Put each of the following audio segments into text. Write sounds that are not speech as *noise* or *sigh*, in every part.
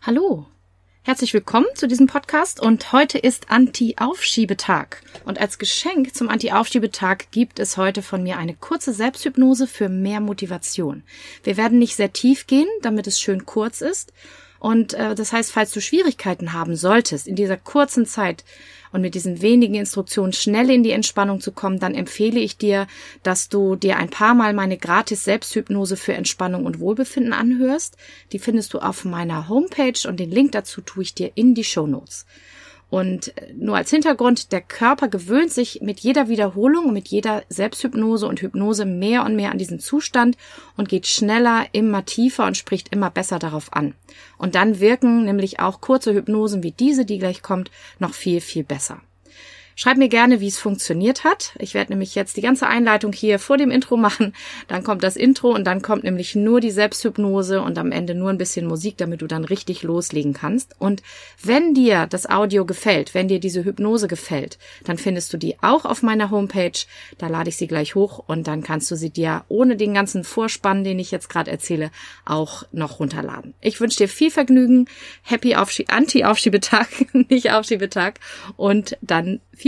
Hallo, herzlich willkommen zu diesem Podcast und heute ist Anti-Aufschiebetag. Und als Geschenk zum Anti-Aufschiebetag gibt es heute von mir eine kurze Selbsthypnose für mehr Motivation. Wir werden nicht sehr tief gehen, damit es schön kurz ist. Und äh, das heißt, falls du Schwierigkeiten haben solltest, in dieser kurzen Zeit und mit diesen wenigen Instruktionen schnell in die Entspannung zu kommen, dann empfehle ich dir, dass du dir ein paar Mal meine gratis Selbsthypnose für Entspannung und Wohlbefinden anhörst. Die findest du auf meiner Homepage und den Link dazu tue ich dir in die Show Notes. Und nur als Hintergrund, der Körper gewöhnt sich mit jeder Wiederholung mit jeder Selbsthypnose und Hypnose mehr und mehr an diesen Zustand und geht schneller, immer tiefer und spricht immer besser darauf an. Und dann wirken nämlich auch kurze Hypnosen wie diese, die gleich kommt, noch viel, viel besser. Schreib mir gerne, wie es funktioniert hat. Ich werde nämlich jetzt die ganze Einleitung hier vor dem Intro machen. Dann kommt das Intro und dann kommt nämlich nur die Selbsthypnose und am Ende nur ein bisschen Musik, damit du dann richtig loslegen kannst. Und wenn dir das Audio gefällt, wenn dir diese Hypnose gefällt, dann findest du die auch auf meiner Homepage. Da lade ich sie gleich hoch und dann kannst du sie dir ohne den ganzen Vorspann, den ich jetzt gerade erzähle, auch noch runterladen. Ich wünsche dir viel Vergnügen, Happy Aufschie Anti-Aufschiebetag, *laughs* nicht Aufschiebetag und dann viel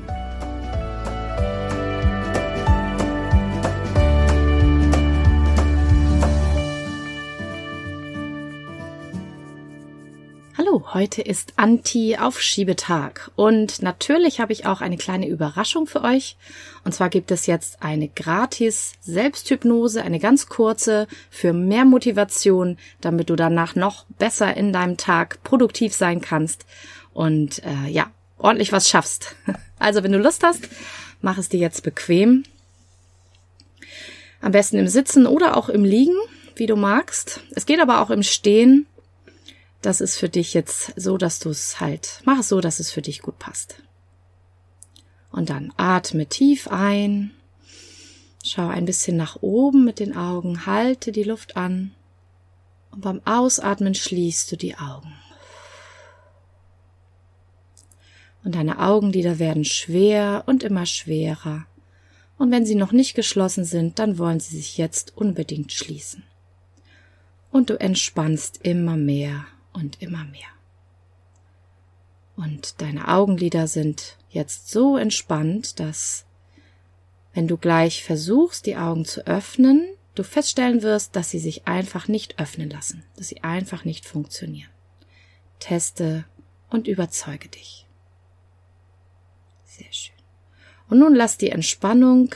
Heute ist Anti-Aufschiebetag und natürlich habe ich auch eine kleine Überraschung für euch. Und zwar gibt es jetzt eine gratis Selbsthypnose, eine ganz kurze für mehr Motivation, damit du danach noch besser in deinem Tag produktiv sein kannst und äh, ja, ordentlich was schaffst. *laughs* Also wenn du Lust hast, mach es dir jetzt bequem. Am besten im Sitzen oder auch im Liegen, wie du magst. Es geht aber auch im Stehen das ist für dich jetzt so, dass du es halt, mach es so, dass es für dich gut passt. Und dann atme tief ein, schau ein bisschen nach oben mit den Augen, halte die Luft an und beim Ausatmen schließt du die Augen. Und deine Augenlider werden schwer und immer schwerer. Und wenn sie noch nicht geschlossen sind, dann wollen sie sich jetzt unbedingt schließen. Und du entspannst immer mehr und immer mehr. Und deine Augenlider sind jetzt so entspannt, dass wenn du gleich versuchst, die Augen zu öffnen, du feststellen wirst, dass sie sich einfach nicht öffnen lassen, dass sie einfach nicht funktionieren. Teste und überzeuge dich. Sehr schön. Und nun lass die Entspannung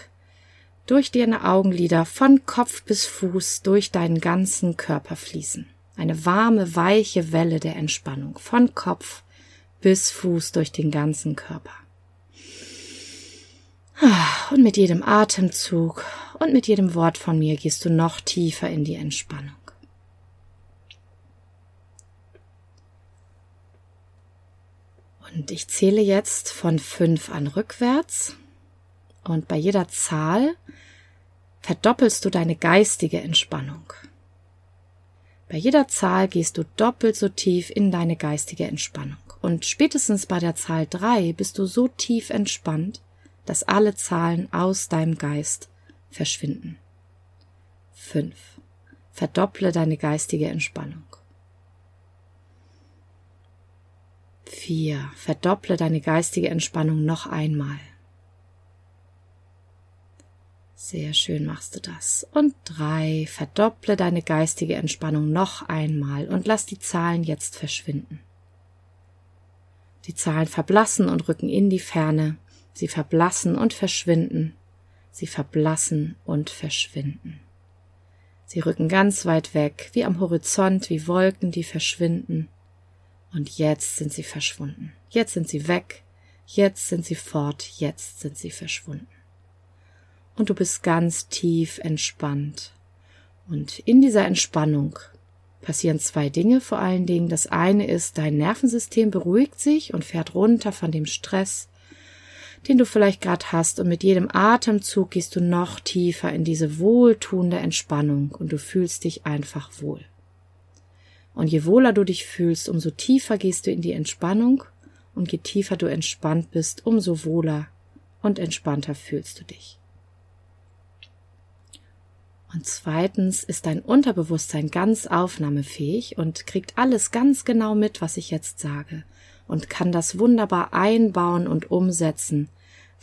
durch deine Augenlider von Kopf bis Fuß durch deinen ganzen Körper fließen. Eine warme, weiche Welle der Entspannung von Kopf bis Fuß durch den ganzen Körper. Und mit jedem Atemzug und mit jedem Wort von mir gehst du noch tiefer in die Entspannung. Und ich zähle jetzt von fünf an rückwärts. Und bei jeder Zahl verdoppelst du deine geistige Entspannung. Bei jeder Zahl gehst du doppelt so tief in deine geistige Entspannung. Und spätestens bei der Zahl drei bist du so tief entspannt, dass alle Zahlen aus deinem Geist verschwinden. Fünf. Verdopple deine geistige Entspannung. Vier. Verdopple deine geistige Entspannung noch einmal. Sehr schön machst du das. Und drei, verdopple deine geistige Entspannung noch einmal und lass die Zahlen jetzt verschwinden. Die Zahlen verblassen und rücken in die Ferne. Sie verblassen und verschwinden. Sie verblassen und verschwinden. Sie rücken ganz weit weg, wie am Horizont, wie Wolken, die verschwinden. Und jetzt sind sie verschwunden. Jetzt sind sie weg. Jetzt sind sie fort. Jetzt sind sie verschwunden und du bist ganz tief entspannt. Und in dieser Entspannung passieren zwei Dinge vor allen Dingen. Das eine ist, dein Nervensystem beruhigt sich und fährt runter von dem Stress. den du vielleicht gerade hast. Und mit jedem Atemzug gehst du noch tiefer in diese wohltuende Entspannung und du fühlst dich einfach wohl. Und je wohler du dich fühlst, umso tiefer gehst du in die Entspannung und je tiefer du entspannt bist, umso wohler und entspannter fühlst du dich. Und zweitens ist dein Unterbewusstsein ganz aufnahmefähig und kriegt alles ganz genau mit, was ich jetzt sage und kann das wunderbar einbauen und umsetzen,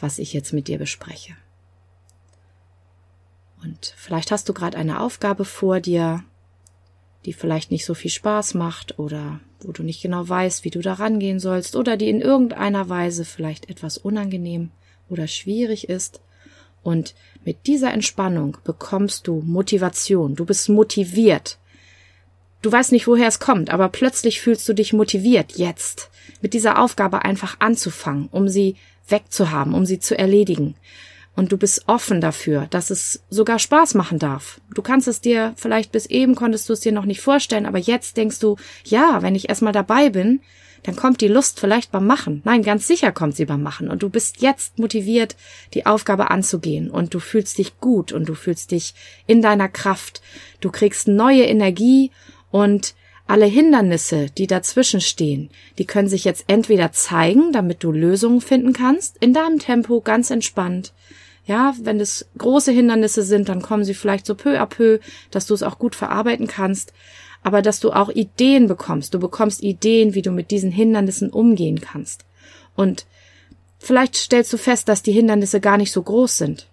was ich jetzt mit dir bespreche. Und vielleicht hast du gerade eine Aufgabe vor dir, die vielleicht nicht so viel Spaß macht oder wo du nicht genau weißt, wie du da rangehen sollst oder die in irgendeiner Weise vielleicht etwas unangenehm oder schwierig ist. Und mit dieser Entspannung bekommst du Motivation. Du bist motiviert. Du weißt nicht, woher es kommt, aber plötzlich fühlst du dich motiviert, jetzt mit dieser Aufgabe einfach anzufangen, um sie wegzuhaben, um sie zu erledigen. Und du bist offen dafür, dass es sogar Spaß machen darf. Du kannst es dir, vielleicht bis eben konntest du es dir noch nicht vorstellen, aber jetzt denkst du, ja, wenn ich erstmal dabei bin, dann kommt die Lust vielleicht beim Machen. Nein, ganz sicher kommt sie beim Machen. Und du bist jetzt motiviert, die Aufgabe anzugehen. Und du fühlst dich gut und du fühlst dich in deiner Kraft. Du kriegst neue Energie und alle Hindernisse, die dazwischen stehen, die können sich jetzt entweder zeigen, damit du Lösungen finden kannst, in deinem Tempo, ganz entspannt. Ja, wenn es große Hindernisse sind, dann kommen sie vielleicht so peu à peu, dass du es auch gut verarbeiten kannst, aber dass du auch Ideen bekommst. Du bekommst Ideen, wie du mit diesen Hindernissen umgehen kannst. Und vielleicht stellst du fest, dass die Hindernisse gar nicht so groß sind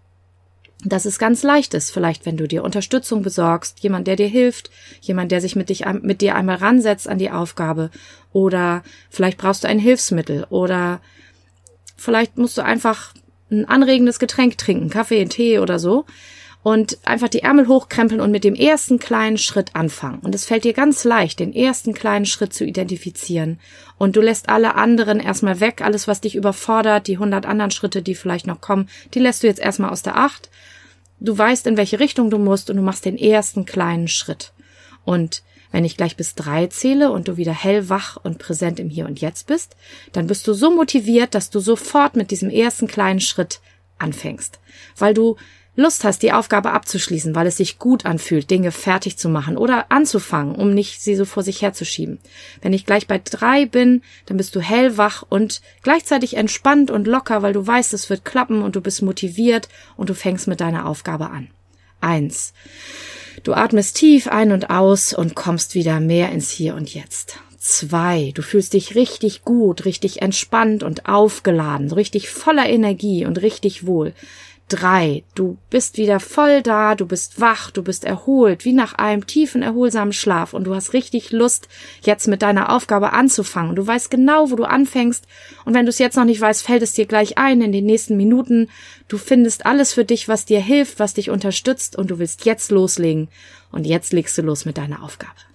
dass es ganz leicht ist, vielleicht wenn du dir Unterstützung besorgst, jemand, der dir hilft, jemand, der sich mit, dich, mit dir einmal ransetzt an die Aufgabe, oder vielleicht brauchst du ein Hilfsmittel, oder vielleicht musst du einfach ein anregendes Getränk trinken, Kaffee, Tee oder so, und einfach die Ärmel hochkrempeln und mit dem ersten kleinen Schritt anfangen. Und es fällt dir ganz leicht, den ersten kleinen Schritt zu identifizieren. Und du lässt alle anderen erstmal weg, alles, was dich überfordert, die hundert anderen Schritte, die vielleicht noch kommen, die lässt du jetzt erstmal aus der Acht. Du weißt, in welche Richtung du musst und du machst den ersten kleinen Schritt. Und wenn ich gleich bis drei zähle und du wieder hellwach und präsent im Hier und Jetzt bist, dann bist du so motiviert, dass du sofort mit diesem ersten kleinen Schritt anfängst, weil du Lust hast, die Aufgabe abzuschließen, weil es sich gut anfühlt, Dinge fertig zu machen oder anzufangen, um nicht sie so vor sich herzuschieben. Wenn ich gleich bei drei bin, dann bist du hellwach und gleichzeitig entspannt und locker, weil du weißt, es wird klappen und du bist motiviert und du fängst mit deiner Aufgabe an. Eins. Du atmest tief ein und aus und kommst wieder mehr ins Hier und Jetzt. Zwei. Du fühlst dich richtig gut, richtig entspannt und aufgeladen, richtig voller Energie und richtig wohl drei. Du bist wieder voll da, du bist wach, du bist erholt, wie nach einem tiefen, erholsamen Schlaf und du hast richtig Lust, jetzt mit deiner Aufgabe anzufangen. Du weißt genau, wo du anfängst und wenn du es jetzt noch nicht weißt, fällt es dir gleich ein in den nächsten Minuten. Du findest alles für dich, was dir hilft, was dich unterstützt und du willst jetzt loslegen und jetzt legst du los mit deiner Aufgabe.